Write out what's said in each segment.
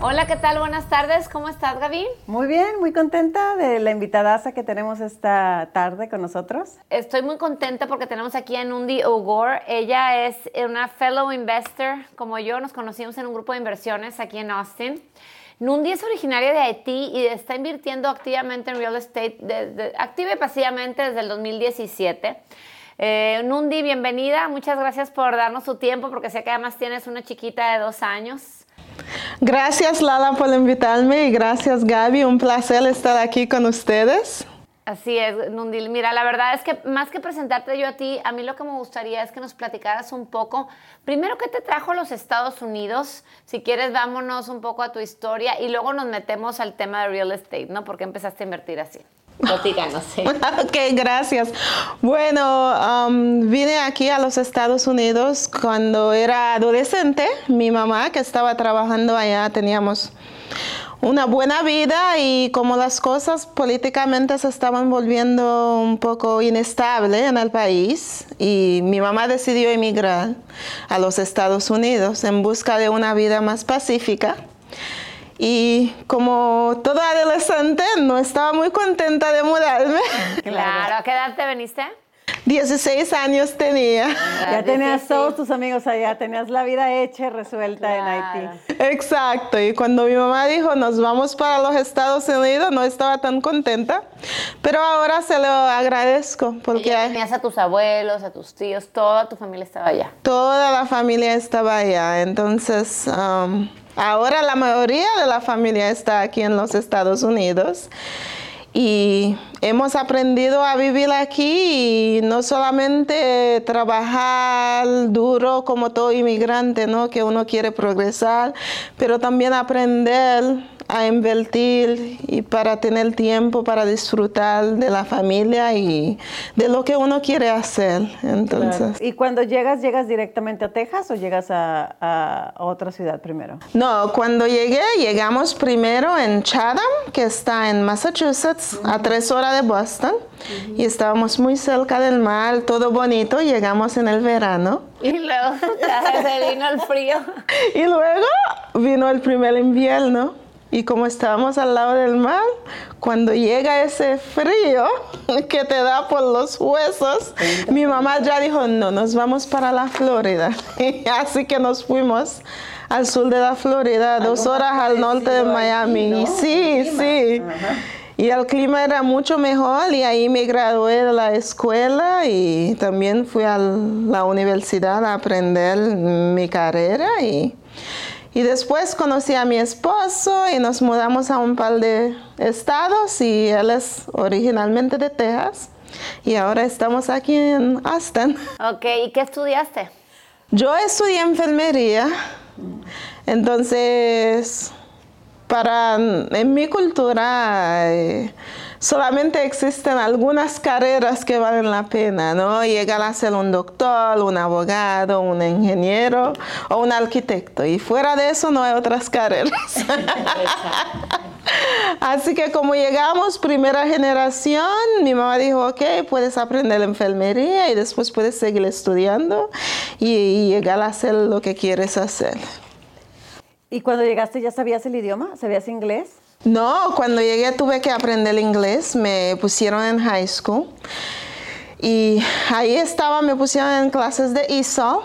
Hola, ¿qué tal? Buenas tardes. ¿Cómo estás, Gaby? Muy bien, muy contenta de la invitadaza que tenemos esta tarde con nosotros. Estoy muy contenta porque tenemos aquí a Nundi Ogor. Ella es una fellow investor, como yo. Nos conocimos en un grupo de inversiones aquí en Austin. Nundi es originaria de Haití y está invirtiendo activamente en real estate, de, activa y pasivamente desde el 2017. Eh, Nundi, bienvenida. Muchas gracias por darnos su tiempo, porque sé que además tienes una chiquita de dos años. Gracias Lala por invitarme y gracias Gaby, un placer estar aquí con ustedes. Así es, Nundil. Mira, la verdad es que más que presentarte yo a ti, a mí lo que me gustaría es que nos platicaras un poco, primero, ¿qué te trajo los Estados Unidos? Si quieres, vámonos un poco a tu historia y luego nos metemos al tema de real estate, ¿no? ¿Por qué empezaste a invertir así? Platícanos, sí. ok, gracias. Bueno, um, vine aquí a los Estados Unidos cuando era adolescente. Mi mamá, que estaba trabajando allá, teníamos una buena vida y como las cosas políticamente se estaban volviendo un poco inestables en el país y mi mamá decidió emigrar a los Estados Unidos en busca de una vida más pacífica. Y como toda adolescente, no estaba muy contenta de mudarme. Claro, ¿a qué edad te viniste? 16 años tenía. Ya tenías todos tus amigos allá, tenías la vida hecha y resuelta en Haití. Exacto, y cuando mi mamá dijo nos vamos para los Estados Unidos, no estaba tan contenta, pero ahora se lo agradezco porque... tenías a tus abuelos, a tus tíos, toda tu familia estaba allá. Toda la familia estaba allá, entonces... Um, ahora la mayoría de la familia está aquí en los Estados Unidos y hemos aprendido a vivir aquí y no solamente trabajar duro como todo inmigrante, ¿no? Que uno quiere progresar, pero también aprender a invertir y para tener tiempo para disfrutar de la familia y de lo que uno quiere hacer. Entonces. ¿Y cuando llegas, llegas directamente a Texas o llegas a, a, otra ciudad primero? No, cuando llegué, llegamos primero en Chatham, que está en Massachusetts, a tres horas de Boston, y estábamos muy cerca del mar, todo bonito, llegamos en el verano. Y luego se vino el frío. Y luego vino el primer invierno. Y como estábamos al lado del mar, cuando llega ese frío que te da por los huesos, mi mamá ya dijo, no, nos vamos para la Florida. Así que nos fuimos al sur de la Florida, dos horas al norte de Miami. sí, sí. Y el clima era mucho mejor y ahí me gradué de la escuela y también fui a la universidad a aprender mi carrera y y después conocí a mi esposo y nos mudamos a un par de estados y él es originalmente de Texas y ahora estamos aquí en Austin. Ok, ¿y qué estudiaste? Yo estudié enfermería, entonces para en mi cultura eh, solamente existen algunas carreras que valen la pena, ¿no? Llegar a ser un doctor, un abogado, un ingeniero o un arquitecto. Y fuera de eso no hay otras carreras. Así que como llegamos primera generación, mi mamá dijo, ok, puedes aprender enfermería y después puedes seguir estudiando y, llegar a hacer lo que quieres hacer. ¿Y cuando llegaste ya sabías el idioma? ¿Sabías inglés? No, cuando llegué tuve que aprender inglés, me pusieron en high school y ahí estaba, me pusieron en clases de ISO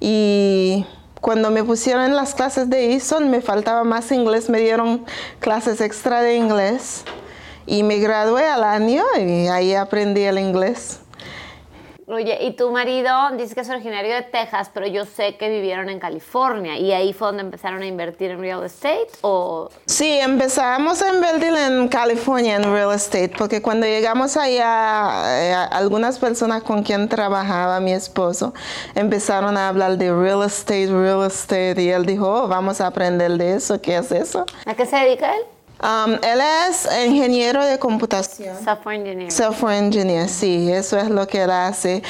y cuando me pusieron en las clases de ISO me faltaba más inglés, me dieron clases extra de inglés y me gradué al año y ahí aprendí el inglés. Oye, y tu marido dice que es originario de Texas, pero yo sé que vivieron en California y ahí fue donde empezaron a invertir en real estate o Sí, empezamos a invertir en California en real estate porque cuando llegamos allá eh, algunas personas con quien trabajaba mi esposo empezaron a hablar de real estate, real estate y él dijo, oh, vamos a aprender de eso, ¿qué es eso? ¿A qué se dedica él? Um, él es ingeniero de computación. Software engineer. Software engineer, sí, eso es lo que él hace.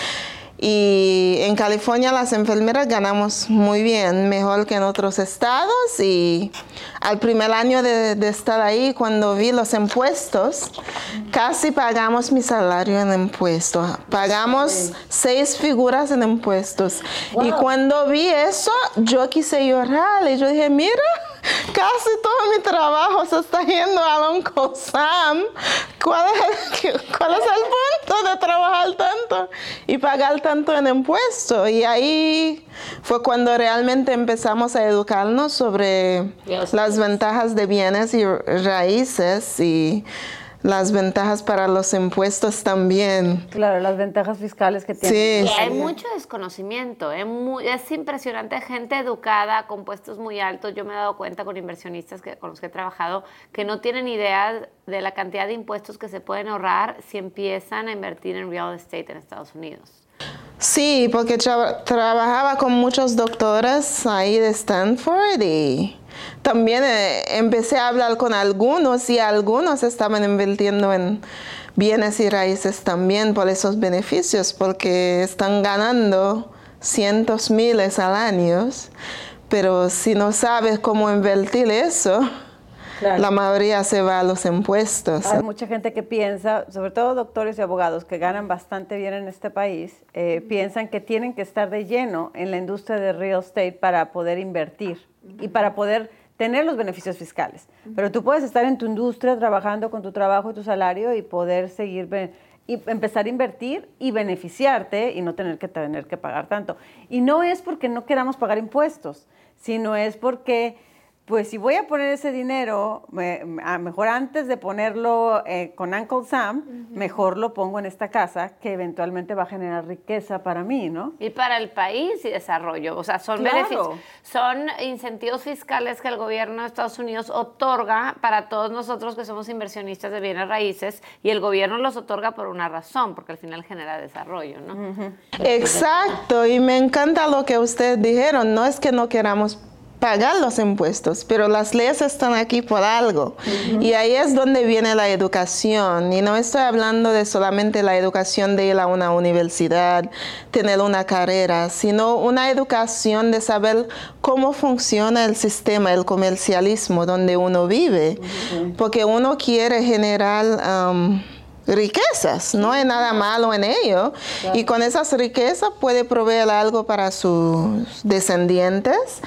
Y en California las enfermeras ganamos muy bien, mejor que en otros estados. Y al primer año de, estar ahí, cuando vi los impuestos, casi pagamos mi salario en impuestos. Pagamos seis figuras en impuestos. Y cuando vi eso, yo quise llorar y yo dije, mira, casi todo mi trabajo se está yendo a Uncle Sam. ¿Cuál es, ¿Cuál es el punto de trabajar tanto y pagar tanto en impuestos? Y ahí fue cuando realmente empezamos a educarnos sobre las ventajas de bienes y raíces y las ventajas para los impuestos también. Claro, las ventajas fiscales que tienen. Sí. hay mucho desconocimiento, es, es impresionante, gente educada con puestos muy altos. Yo me he dado cuenta con inversionistas que, con los que he trabajado que no tienen idea de la cantidad de impuestos que se pueden ahorrar si empiezan a invertir en real estate en Estados Unidos. Sí, porque trabajaba con muchos doctores ahí de Stanford y también eh, empecé a hablar con algunos y algunos estaban invirtiendo en bienes y raíces también por esos beneficios, porque están ganando cientos miles al año, pero si no sabes cómo invertir eso, la mayoría se va a los impuestos. Hay mucha gente que piensa, sobre todo doctores y abogados que ganan bastante bien en este país, eh, piensan que tienen que estar de lleno en la industria de real estate para poder invertir y para poder tener los beneficios fiscales. Pero tú puedes estar en tu industria trabajando con tu trabajo y tu salario y poder seguir y empezar a invertir y beneficiarte y no tener que tener que pagar tanto. Y no es porque no queramos pagar impuestos, sino es porque pues si voy a poner ese dinero, mejor antes de ponerlo eh, con Uncle Sam, mejor lo pongo en esta casa que eventualmente va a generar riqueza para mí, ¿no? Y para el país y desarrollo. O sea, son beneficios, son incentivos fiscales que el gobierno de Estados Unidos otorga para todos nosotros que somos inversionistas de bienes raíces y el gobierno los otorga por una razón, porque al final genera desarrollo, ¿no? Exacto, y me encanta lo que ustedes dijeron, no es que no queramos pagar los impuestos, pero las leyes están aquí por algo. Y ahí es donde viene la educación. Y no estoy hablando de solamente la educación de ir a una universidad, tener una carrera, sino una educación de saber cómo funciona el sistema, el comercialismo donde uno vive. Porque uno quiere generar... Um, riquezas, no hay nada malo en ello. Y con esas riquezas puede proveer algo para sus descendientes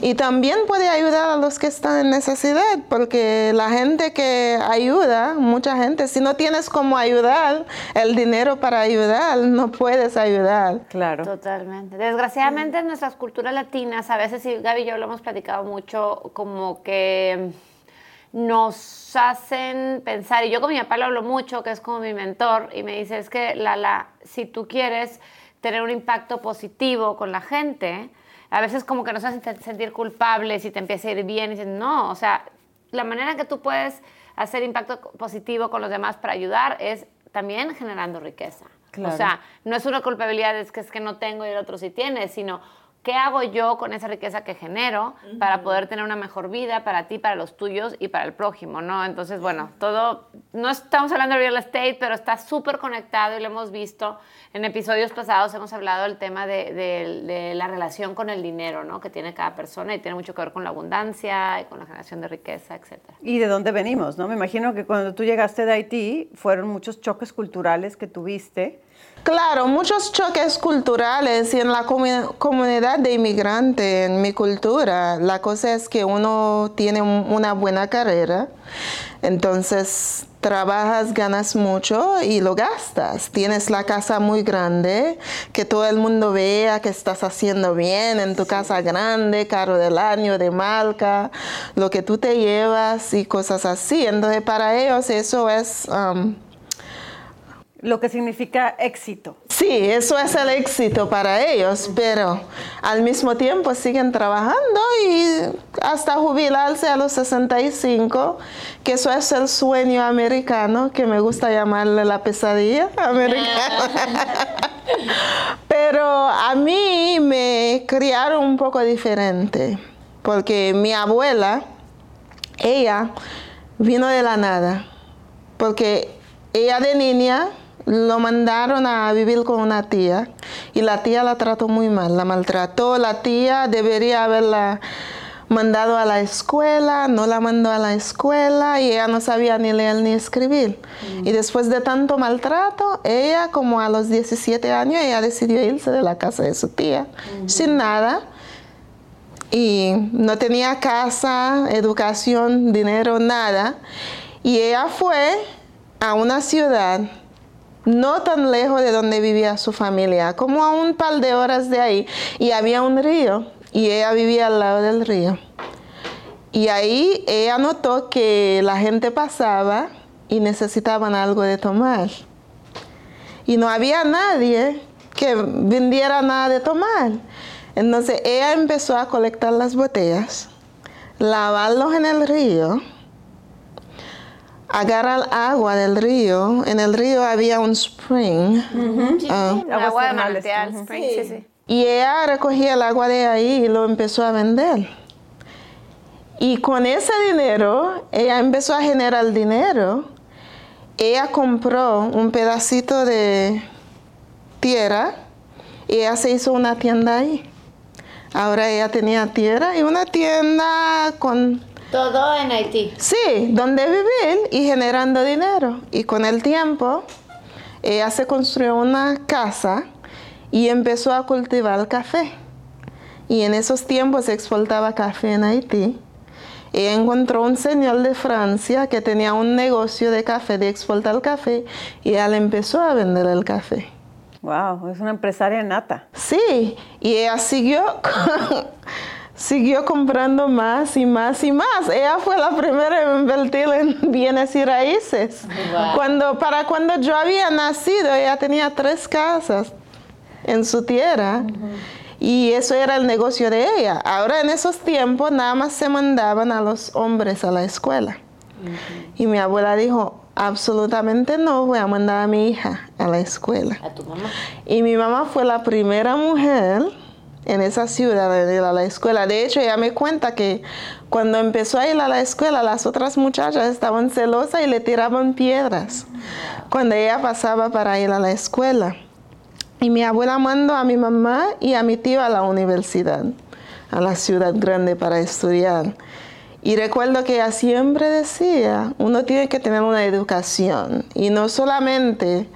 y también puede ayudar a los que están en necesidad, porque la gente que ayuda, mucha gente, si no tienes cómo ayudar, el dinero para ayudar, no puedes ayudar. Claro. Totalmente. Desgraciadamente en nuestras culturas latinas, a veces, y Gaby y yo lo hemos platicado mucho, como que nos hacen pensar, y yo con mi papá lo hablo mucho, que es como mi mentor, y me dice, es que Lala, si tú quieres tener un impacto positivo con la gente, a veces como que nos hacen sentir culpables y te empieza a ir bien, y no, o sea, la manera en que tú puedes hacer impacto positivo con los demás para ayudar es también generando riqueza. O sea, no es una culpabilidad, es que es que no tengo y el otro sí tiene, sino ¿qué hago yo con esa riqueza que genero para poder tener una mejor vida para ti, para los tuyos y para el prójimo, ¿no? Entonces, bueno, todo, no estamos hablando de real estate, pero está súper conectado y lo hemos visto. En episodios pasados hemos hablado del tema de, de, la relación con el dinero, ¿no? Que tiene cada persona y tiene mucho que ver con la abundancia y con la generación de riqueza, etc. Y de dónde venimos, ¿no? Me imagino que cuando tú llegaste de Haití fueron muchos choques culturales que tuviste Claro, muchos choques culturales y en la comunidad de inmigrantes, en mi cultura, la cosa es que uno tiene una buena carrera, entonces trabajas, ganas mucho y lo gastas. Tienes la casa muy grande, que todo el mundo vea que estás haciendo bien en tu casa grande, carro del año, de marca, lo que tú te llevas y cosas así. Entonces para ellos eso es... Um, lo que significa éxito. Sí, eso es el éxito para ellos, pero al mismo tiempo siguen trabajando y hasta jubilarse a los 65, que eso es el sueño americano, que me gusta llamarle la pesadilla americana. pero a mí me criaron un poco diferente, porque mi abuela, ella vino de la nada, porque ella de niña lo mandaron a vivir con una tía y la tía la trató muy mal, la maltrató. La tía debería haberla mandado a la escuela, no la mandó a la escuela y ella no sabía ni leer ni escribir. Y después de tanto maltrato, ella como a los 17 años, ella decidió irse de la casa de su tía sin nada. Y no tenía casa, educación, dinero, nada. Y ella fue a una ciudad no tan lejos de donde vivía su familia, como a un par de horas de ahí, y había un río, y ella vivía al lado del río. Y ahí ella notó que la gente pasaba y necesitaban algo de tomar. Y no había nadie que vendiera nada de tomar. Entonces ella empezó a colectar las botellas, lavarlos en el río agarra agua del río. En el río había un spring. Ah. agua de manantial, spring, sí. Sí, Y ella recogía el agua de ahí y lo empezó a vender. Y con ese dinero, ella empezó a generar dinero. Ella compró un pedacito de tierra y ella se hizo una tienda ahí. Ahora ella tenía tierra y una tienda con todo en Haití. Sí, donde vivir y generando dinero. Y con el tiempo, ella se construyó una casa y empezó a cultivar café. Y en esos tiempos se exportaba café en Haití. Ella encontró un señor de Francia que tenía un negocio de café, de exportar café, y ella le empezó a vender el café. Wow, es una empresaria nata. Sí, y ella siguió siguió comprando más y más y más. Ella fue la primera en invertir en bienes y raíces. Cuando, para cuando yo había nacido, ella tenía tres casas en su tierra. Y eso era el negocio de ella. Ahora en esos tiempos nada más se mandaban a los hombres a la escuela. Y mi abuela dijo, absolutamente no voy a mandar a mi hija a la escuela. ¿A tu mamá? Y mi mamá fue la primera mujer en esa ciudad de ir a la escuela. De hecho, ella me cuenta que cuando empezó a ir a la escuela, las otras muchachas estaban celosas y le tiraban piedras cuando ella pasaba para ir a la escuela. Y mi abuela mandó a mi mamá y a mi tío a la universidad, a la ciudad grande para estudiar. Y recuerdo que ella siempre decía, uno tiene que tener una educación y no solamente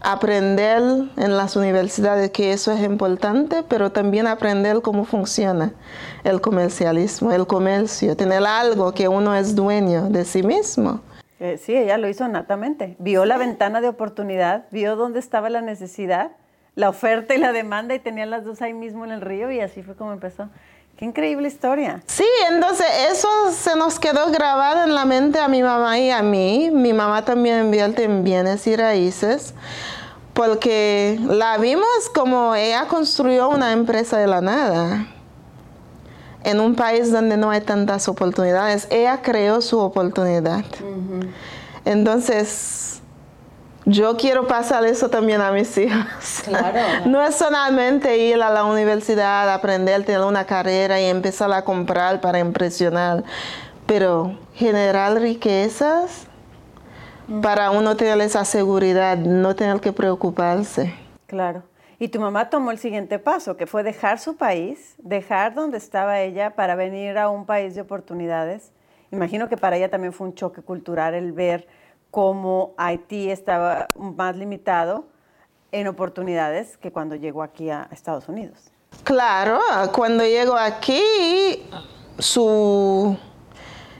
aprender en las universidades que eso es importante, pero también aprender cómo funciona el comercialismo, el comercio, tener algo que uno es dueño de sí mismo. Eh, sí, ella lo hizo natamente. Vio la ventana de oportunidad, vio dónde estaba la necesidad, la oferta y la demanda y tenía las dos ahí mismo en el río y así fue como empezó. Qué increíble historia. Sí, entonces eso se nos quedó grabado en la mente a mi mamá y a mí. Mi mamá también invierte en bienes y raíces, porque la vimos como ella construyó una empresa de la nada. En un país donde no hay tantas oportunidades, ella creó su oportunidad. Entonces, yo quiero pasar eso también a mis hijos. Claro. No es solamente ir a la universidad, aprender, tener una carrera y empezar a comprar para impresionar, pero generar riquezas para uno tener esa seguridad, no tener que preocuparse. Claro. Y tu mamá tomó el siguiente paso, que fue dejar su país, dejar donde estaba ella para venir a un país de oportunidades. Imagino que para ella también fue un choque cultural el ver cómo Haití estaba más limitado en oportunidades que cuando llegó aquí a Estados Unidos. Claro, cuando llegó aquí, su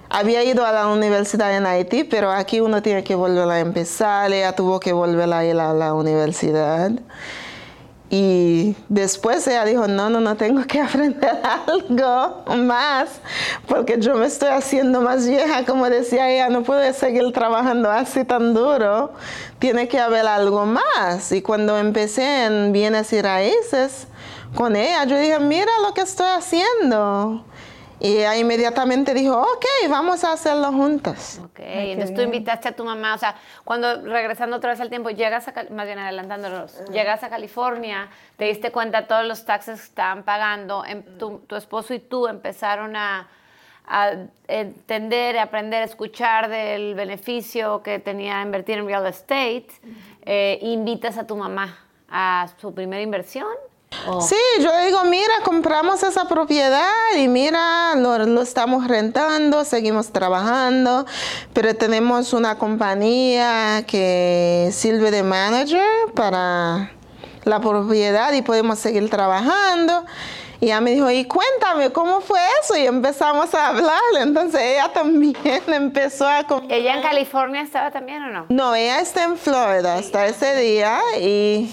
había ido a la universidad en Haití, pero aquí uno tiene que volver a empezar, ella tuvo que volver a ir a la universidad. Y después ella dijo, no, no, no tengo que aprender algo más, porque yo me estoy haciendo más vieja, como decía ella, no puedo seguir trabajando así tan duro, tiene que haber algo más. Y cuando empecé en bienes y raíces con ella, yo dije, mira lo que estoy haciendo. Y ella inmediatamente dijo, ok, vamos a hacerlo juntas. Ok, entonces tú invitaste a tu mamá, o sea, cuando regresando otra vez al tiempo, llegas a, más bien adelantándonos, llegas a California, te diste cuenta todos los taxes que estaban pagando, em, tu, tu, esposo y tú empezaron a, a entender, a aprender, a escuchar del beneficio que tenía invertir en real estate, eh, invitas a tu mamá a su primera inversión Oh. Sí, yo digo, mira, compramos esa propiedad y mira, lo, lo, estamos rentando, seguimos trabajando, pero tenemos una compañía que sirve de manager para la propiedad y podemos seguir trabajando. Y ella me dijo, y cuéntame, ¿cómo fue eso? Y empezamos a hablar. Entonces ella también empezó a... ¿Ella en California estaba también o no? No, ella está en Florida hasta ese día y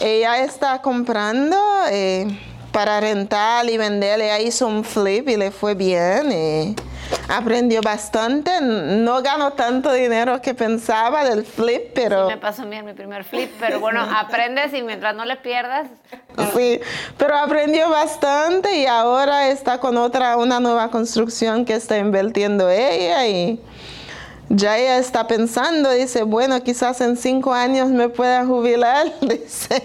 Ella está comprando eh, para rentar y vender. Ella hizo un flip y le fue bien. Aprendió bastante. No ganó tanto dinero que pensaba del flip, pero... Sí, me pasó bien mi primer flip, pero bueno, aprendes y mientras no le pierdas... Sí, pero aprendió bastante y ahora está con otra, una nueva construcción que está invirtiendo ella y ya ella está pensando, dice, bueno, quizás en cinco años me pueda jubilar, dice.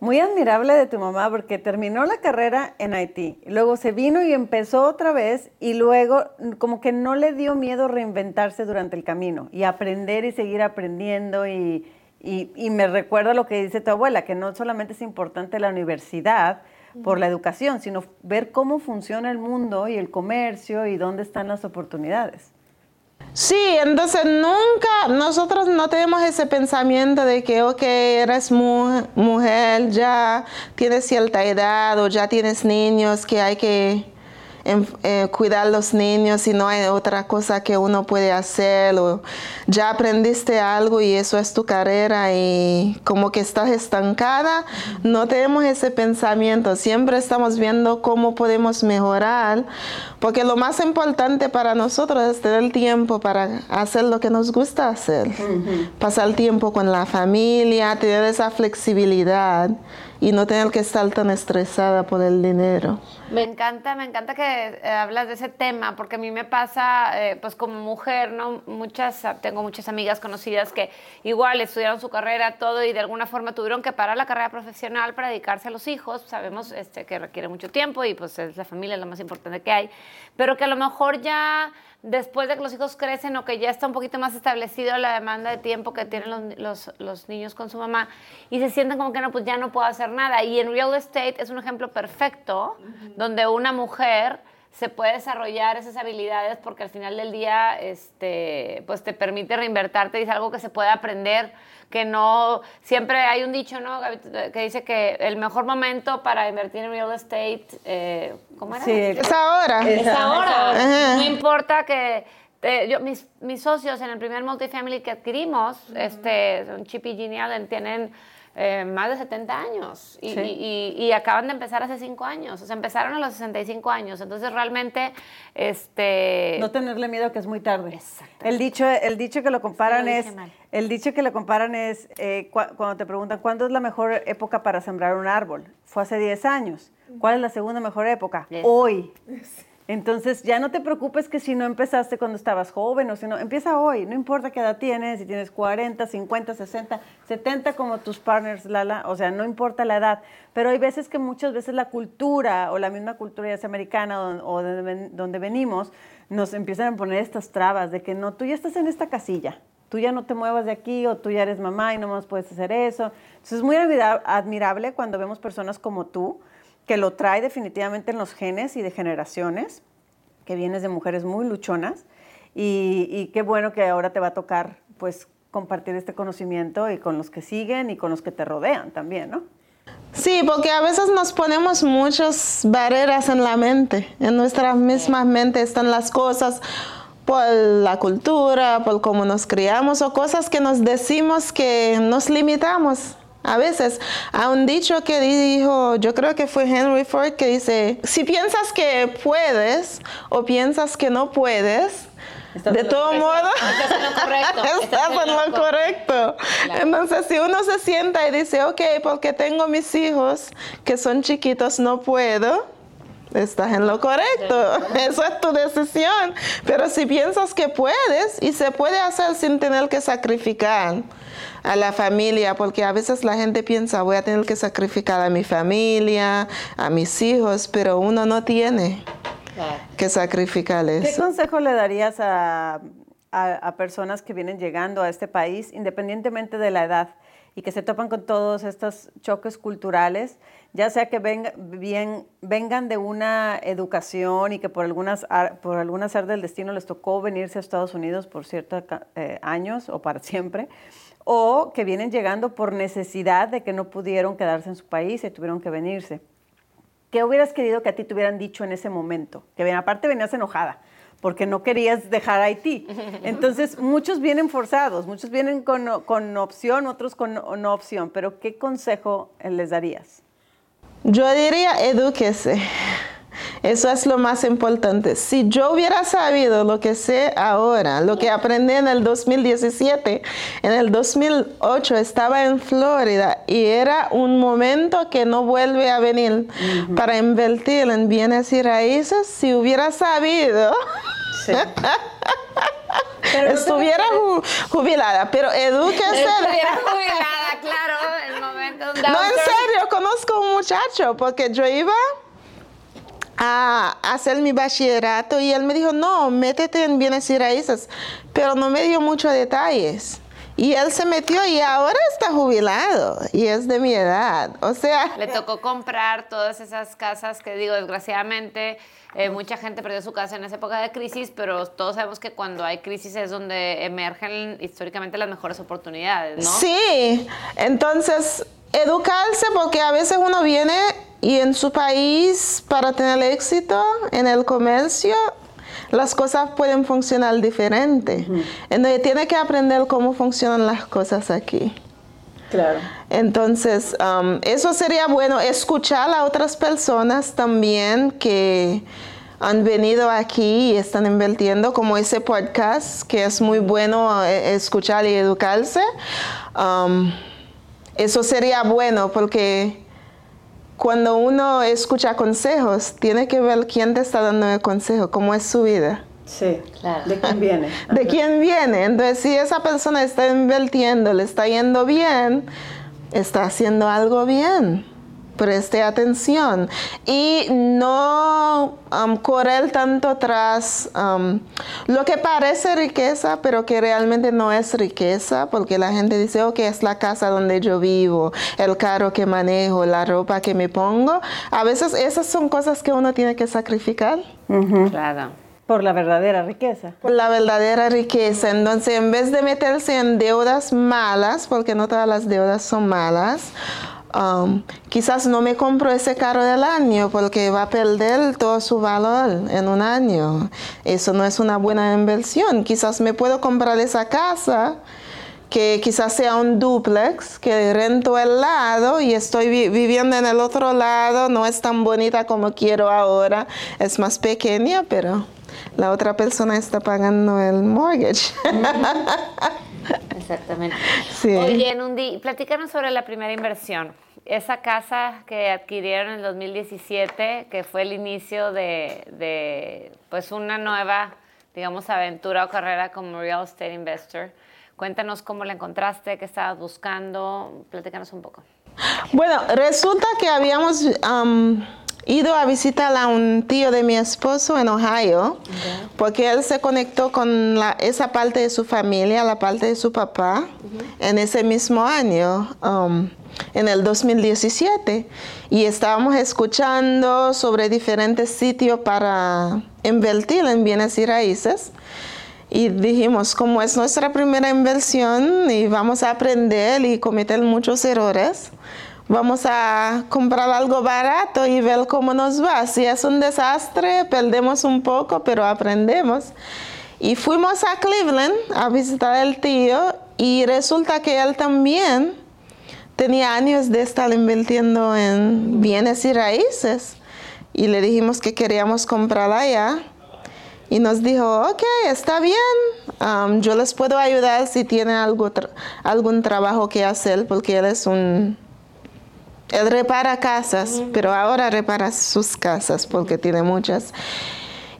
Muy admirable de tu mamá porque terminó la carrera en Haití, luego se vino y empezó otra vez y luego como que no le dio miedo reinventarse durante el camino y aprender y seguir aprendiendo y, y, y me recuerda lo que dice tu abuela, que no solamente es importante la universidad por la educación, sino ver cómo funciona el mundo y el comercio y dónde están las oportunidades. Sí, entonces nunca, nosotros no tenemos ese pensamiento de que, ok, eres mu mujer, ya tienes cierta edad o ya tienes niños que hay que eh, cuidar los niños y no hay otra cosa que uno puede hacer o ya aprendiste algo y eso es tu carrera y como que estás estancada, no tenemos ese pensamiento, siempre estamos viendo cómo podemos mejorar, porque lo más importante para nosotros es tener tiempo para hacer lo que nos gusta hacer, uh -huh. pasar tiempo con la familia, tener esa flexibilidad y no tener que estar tan estresada por el dinero. Me encanta, me encanta que eh, hablas de ese tema, porque a mí me pasa, eh, pues como mujer, ¿no? Muchas, tengo muchas amigas conocidas que igual estudiaron su carrera, todo, y de alguna forma tuvieron que parar la carrera profesional para dedicarse a los hijos. Sabemos este, que requiere mucho tiempo y pues es la familia es lo más importante que hay, pero que a lo mejor ya después de que los hijos crecen o que ya está un poquito más establecido la demanda de tiempo que tienen los, los, los, niños con su mamá y se sienten como que no, pues ya no puedo hacer nada. Y en real estate es un ejemplo perfecto donde una mujer se puede desarrollar esas habilidades porque al final del día este, pues te permite reinvertirte y es algo que se puede aprender que no, siempre hay un dicho, ¿no? Que dice que el mejor momento para invertir en real estate, eh, ¿cómo era? Sí, es ahora. Es ahora. No importa que eh, yo, mis, mis, socios en el primer multifamily que adquirimos, este, son Chip y Ginny tienen eh, más de 70 años y, y, acaban de empezar hace 5 años, o sea, empezaron a los 65 años, entonces realmente... Este... No tenerle miedo que es muy tarde. El dicho, el dicho que lo comparan es... El dicho que lo comparan es eh, cuando te preguntan cuándo es la mejor época para sembrar un árbol. Fue hace 10 años. ¿Cuál es la segunda mejor época? Hoy. Entonces ya no te preocupes que si no empezaste cuando estabas joven o si no, empieza hoy, no importa qué edad tienes, si tienes 40, 50, 60, 70 como tus partners, Lala, o sea, no importa la edad, pero hay veces que muchas veces la cultura o la misma cultura ya sea americana o, donde, venimos, nos empiezan a poner estas trabas de que no, tú ya estás en esta casilla, tú ya no te muevas de aquí o tú ya eres mamá y no más puedes hacer eso. Entonces es muy admirable cuando vemos personas como tú, que lo trae definitivamente en los genes y de generaciones, que vienes de mujeres muy luchonas y, qué bueno que ahora te va a tocar pues compartir este conocimiento y con los que siguen y con los que te rodean también, ¿no? Sí, porque a veces nos ponemos muchas barreras en la mente, en nuestra misma mente están las cosas por la cultura, por cómo nos criamos o cosas que nos decimos que nos limitamos. A veces, a un dicho que dijo, yo creo que fue Henry Ford, que dice, si piensas que puedes o piensas que no puedes, de todo modo, estás en lo correcto. Estás en lo correcto. Entonces, si uno se sienta y dice, ok, porque tengo mis hijos que son chiquitos, no puedo, estás en lo correcto. Eso es tu decisión. Pero si piensas que puedes y se puede hacer sin tener que sacrificar, a la familia, porque a veces la gente piensa, voy a tener que sacrificar a mi familia, a mis hijos, pero uno no tiene que sacrificar eso. ¿Qué consejo le darías a, a, personas que vienen llegando a este país, independientemente de la edad? y que se topan con todos estos choques culturales, ya sea que vengan de una educación y que por algunas por algún del destino les tocó venirse a Estados Unidos por ciertos eh, años o para siempre, o que vienen llegando por necesidad de que no pudieron quedarse en su país y tuvieron que venirse. ¿Qué hubieras querido que a ti te hubieran dicho en ese momento? Que bien, aparte venías enojada porque no querías dejar Haití. Entonces, muchos vienen forzados, muchos vienen con, con opción, otros con no opción, pero ¿qué consejo les darías? Yo diría, edúquese. Eso es lo más importante. Si yo hubiera sabido lo que sé ahora, lo que aprendí en el 2017, en el 2008 estaba en Florida y era un momento que no vuelve a venir para invertir en bienes y raíces, si hubiera sabido... estuviera jubilada, pero edúquese. Estuviera jubilada, claro. No, en serio, conozco un muchacho porque yo iba a hacer mi bachillerato y él me dijo, no, métete en bienes y raíces, pero no me dio muchos detalles. Y él se metió y ahora está jubilado y es de mi edad. O sea... Le tocó comprar todas esas casas que digo, desgraciadamente, eh, mucha gente perdió su casa en esa época de crisis, pero todos sabemos que cuando hay crisis es donde emergen históricamente las mejores oportunidades, ¿no? Sí, entonces educarse porque a veces uno viene y en su país, para tener éxito en el comercio, las cosas pueden funcionar diferente. Entonces tiene que aprender cómo funcionan las cosas aquí. Claro. Entonces, um, eso sería bueno, escuchar a otras personas también que han venido aquí y están invirtiendo, como ese podcast, que es muy bueno eh, escuchar y educarse. Um, eso sería bueno porque cuando uno escucha consejos, tiene que ver quién te está dando el consejo, cómo es su vida. Sí, claro. ¿De quién viene? ¿De quién viene? Entonces, si esa persona está invirtiendo, le está yendo bien, está haciendo algo bien. preste atención y no um, correr tanto tras um, lo que parece riqueza, pero que realmente no es riqueza, porque la gente dice, ok, es la casa donde yo vivo, el carro que manejo, la ropa que me pongo. A veces esas son cosas que uno tiene que sacrificar. Claro. Por la verdadera riqueza. Por la verdadera riqueza. Entonces, en vez de meterse en deudas malas, porque no todas las deudas son malas, um, quizás no me compro ese carro del año porque va a perder todo su valor en un año. Eso no es una buena inversión. Quizás me puedo comprar esa casa que quizás sea un duplex, que rento el lado y estoy viviendo en el otro lado, no es tan bonita como quiero ahora, es más pequeña, pero la otra persona está pagando el mortgage. Exactamente. Sí. Oye, Nundi, platícanos sobre la primera inversión. Esa casa que adquirieron en el 2017, que fue el inicio de, de pues una nueva, digamos, aventura o carrera como real estate investor. Cuéntanos cómo la encontraste, qué estabas buscando, platícanos un poco. Bueno, resulta que habíamos ido a visitar a un tío de mi esposo en Ohio, porque él se conectó con esa parte de su familia, la parte de su papá, en ese mismo año, um, en el 2017. Y estábamos escuchando sobre diferentes sitios para invertir en bienes y raíces. Y dijimos, como es nuestra primera inversión y vamos a aprender y cometer muchos errores, vamos a comprar algo barato y ver cómo nos va. Si es un desastre, perdemos un poco, pero aprendemos. Y fuimos a Cleveland a visitar al tío y resulta que él también tenía años de estar invirtiendo en bienes y raíces. Y le dijimos que queríamos comprar allá. Y nos dijo, ok, está bien, um, yo les puedo ayudar si tienen algo algún trabajo que hacer, porque él es un él repara casas, pero ahora repara sus casas porque tiene muchas.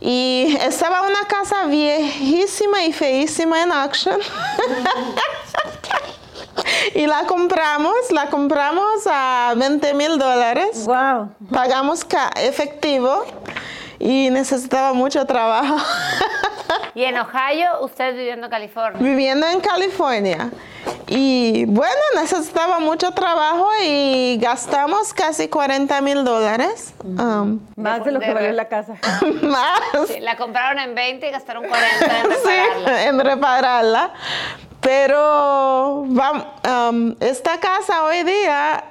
Y estaba una casa viejísima y feísima en auction. y la compramos, la compramos a 20 mil dólares. Wow. Pagamos efectivo y necesitaba mucho trabajo. ¿Y en Ohio, usted viviendo en California? Viviendo en California. Y bueno, necesitaba mucho trabajo y gastamos casi 40 mil dólares. Um, más de, lo que valió la casa. más. la compraron en 20 y gastaron 40 en repararla. Sí, en repararla. Pero um, esta casa hoy día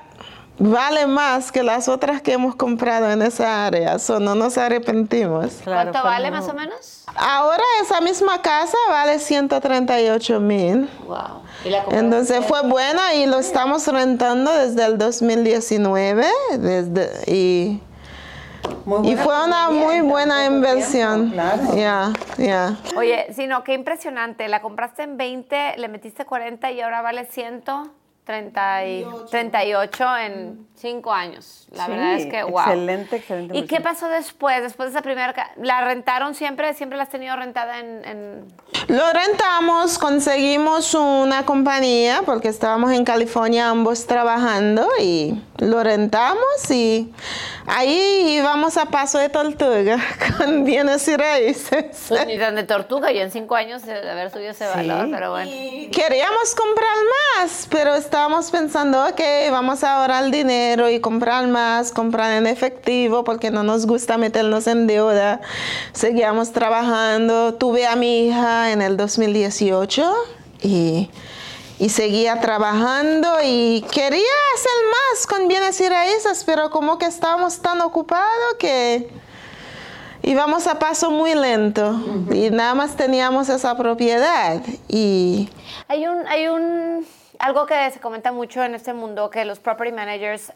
vale más que las otras que hemos comprado en esa área, so no nos arrepentimos. ¿Cuánto vale más o menos? Ahora esa misma casa vale 138 mil. Wow. Entonces fue buena y lo estamos rentando desde el 2019 desde, y, y fue una muy buena inversión. Ya, ya. Oye, sino qué impresionante. La compraste en 20, le metiste 40 y ahora vale 100. 38 en 5 años. La verdad es que, wow. Excelente, excelente. ¿Y qué pasó después? Después de esa primera... ¿La rentaron siempre? ¿Siempre la has tenido rentada en, Lo rentamos, conseguimos una compañía porque estábamos en California ambos trabajando y lo rentamos y ahí íbamos a paso de tortuga con bienes y raíces. Pues ni tan de tortuga, y en 5 años de haber subido ese valor, pero bueno. Queríamos comprar más, pero estábamos pensando, ok, vamos a ahorrar dinero y comprar más, comprar en efectivo porque no nos gusta meternos en deuda. Seguíamos trabajando. Tuve a mi hija en el 2018 y, y seguía trabajando y quería hacer más con bienes y raíces, pero como que estábamos tan ocupados que íbamos a paso muy lento y nada más teníamos esa propiedad y hay un hay un algo que se comenta mucho en este mundo, que los property managers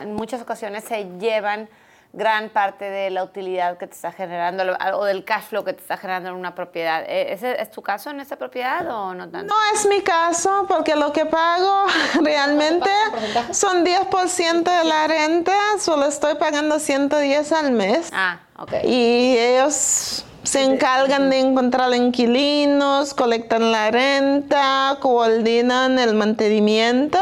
en muchas ocasiones se llevan gran parte de la utilidad que te está generando o del cash flow que te está generando en una propiedad. ¿E-, ¿Ese es tu caso en esta propiedad o no tanto? No es mi caso porque lo que pago realmente son 10% de la renta, solo estoy pagando 110 al mes. Ah, ok. Y ellos se encargan de encontrar inquilinos, colectan la renta, coordinan el mantenimiento.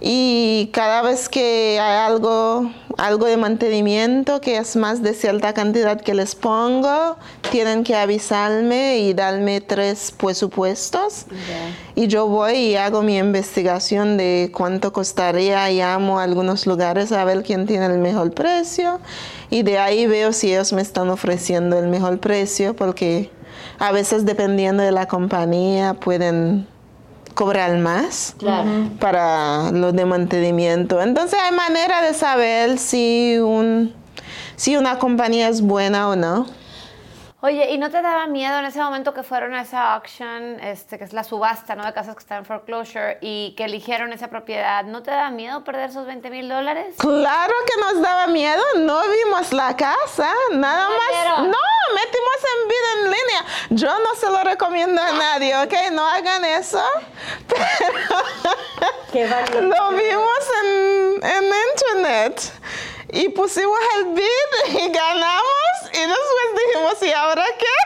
Y cada vez que hay algo, algo de mantenimiento que es más de cierta cantidad que les pongo, tienen que avisarme y darme tres presupuestos. Y yo voy y hago mi investigación de cuánto costaría, llamo a algunos lugares a ver quién tiene el mejor precio. Y de ahí veo si ellos me están ofreciendo el mejor precio, porque a veces dependiendo de la compañía pueden cobrar más para lo de mantenimiento. Entonces hay manera de saber si, un, si una compañía es buena o no. Oye, ¿y no te daba miedo en ese momento que fueron a esa auction, este, que es la subasta ¿no? de casas que están en foreclosure y que eligieron esa propiedad? ¿No te da miedo perder esos 20 mil dólares? Claro que nos daba miedo, no vimos la casa, nada más. No, metimos en vida en línea. Yo no se lo recomiendo a nadie, ¿ok? No hagan eso. Pero lo vimos en, en internet y pusimos el bid y ganamos y después dijimos, ¿y ahora qué?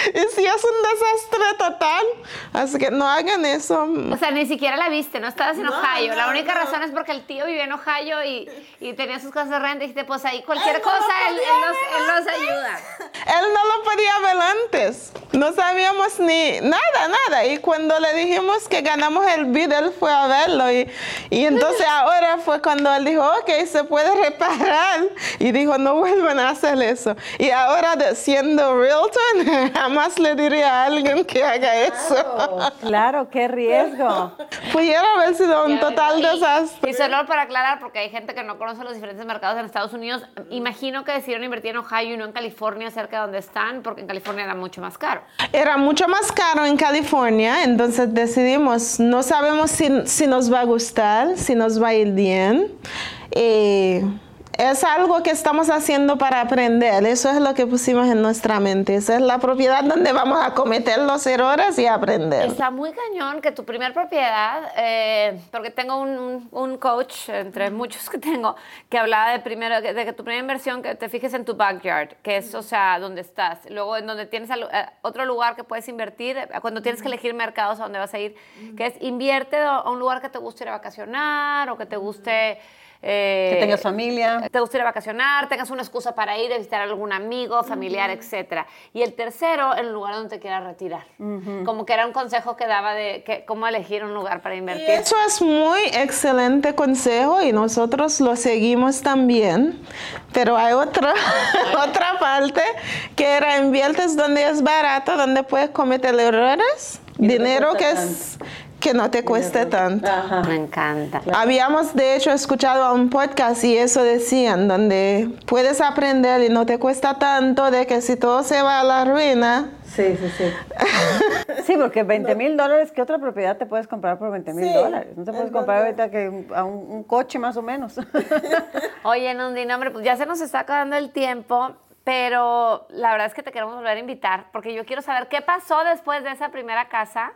y si es un desastre total. Así que no hagan eso. O sea, ni siquiera la viste, no estabas en Ohio. la única razón es porque el tío vivía en Ohio y, y tenía sus cosas de renta y dijiste, pues ahí cualquier cosa él, él, nos, ayuda. Él no lo podía ver antes. No sabíamos ni nada, nada. Y cuando le dijimos que ganamos el bid, él fue a verlo. Y, y entonces ahora fue cuando él dijo, ok, se puede reparar. Y dijo, no vuelvan a hacer eso. Y ahora siendo realtor, jamás le diría a alguien que haga eso. Claro, qué riesgo. Pudiera haber sido un total desastre. Y solo para aclarar, porque hay gente que no conoce los diferentes mercados en Estados Unidos, imagino que decidieron invertir en Ohio y no en California, cerca de donde están, porque en California era mucho más caro. Era mucho más caro en California, entonces decidimos, no sabemos si, si nos va a gustar, si nos va a ir bien. Eh, es algo que estamos haciendo para aprender. Eso es lo que pusimos en nuestra mente. Esa es la propiedad donde vamos a cometer los errores y aprender. Está muy cañón que tu primer propiedad, eh, porque tengo un, un, coach, entre muchos que tengo, que hablaba de, primero, de que tu primera inversión, que te fijes en tu backyard, que es, o sea, donde estás. Luego, en donde tienes eh, otro lugar que puedes invertir, eh, cuando tienes que elegir mercados a donde vas a ir, que es invierte a un lugar que te guste ir a vacacionar o que te guste... Eh, que tengas familia. Te gustaría vacacionar, tengas una excusa para ir a visitar a algún amigo, familiar, etc. Y el tercero, el lugar donde te quieras retirar. Como que era un consejo que daba de que, cómo elegir un lugar para invertir. eso es muy excelente consejo y nosotros lo seguimos también. Pero hay otra, otra parte que era inviertes donde es barato, donde puedes cometer errores. Dinero que es que no te cueste tanto. Me encanta. Habíamos de hecho escuchado a un podcast y eso decían, donde puedes aprender y no te cuesta tanto de que si todo se va a la ruina. Sí, sí, sí. sí, porque 20 mil dólares, ¿qué otra propiedad te puedes comprar por 20 mil dólares? No te puedes comprar ahorita que a un, coche más o menos. Oye, Nundi, no, hombre, pues ya se nos está acabando el tiempo. Pero la verdad es que te queremos volver a invitar porque yo quiero saber qué pasó después de esa primera casa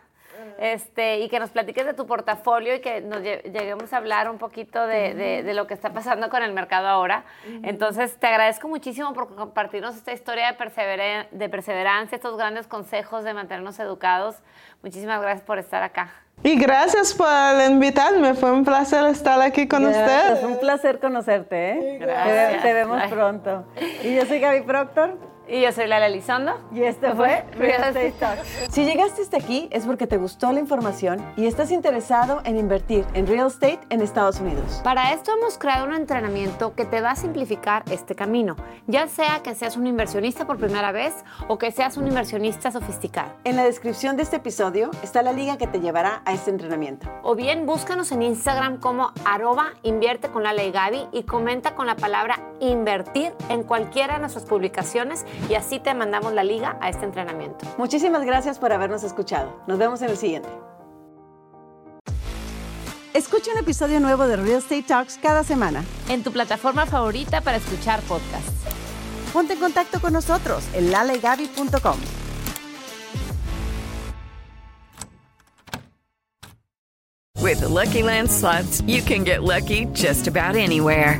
este, y que nos platiques de tu portafolio y que nos lleguemos a hablar un poquito de, de, lo que está pasando con el mercado ahora. Entonces, te agradezco muchísimo por compartirnos esta historia de, de perseverancia, estos grandes consejos de mantenernos educados. Muchísimas gracias por estar acá. Y gracias por invitarme, fue un placer estar aquí con usted. Es un placer conocerte, ¿eh? Gracias. Te, vemos pronto. Y yo soy Gaby Proctor. Y yo soy Lala Elizondo. Y esto fue Real Estate Talks. Si llegaste hasta aquí es porque te gustó la información y estás interesado en invertir en real estate en Estados Unidos. Para esto hemos creado un entrenamiento que te va a simplificar este camino, ya sea que seas un inversionista por primera vez o que seas un inversionista sofisticado. En la descripción de este episodio está la liga que te llevará a este entrenamiento. O bien búscanos en Instagram como arroba invierte con Lala y Gaby y comenta con la palabra invertir en cualquiera de nuestras publicaciones y así te mandamos la liga a este entrenamiento. Muchísimas gracias por habernos escuchado. Nos vemos en el siguiente. Escucha un episodio nuevo de Real Estate Talks cada semana. En tu plataforma favorita para escuchar podcasts. Ponte en contacto con nosotros en lalegaby.com. With the Lucky Land slots, you can get lucky just about anywhere.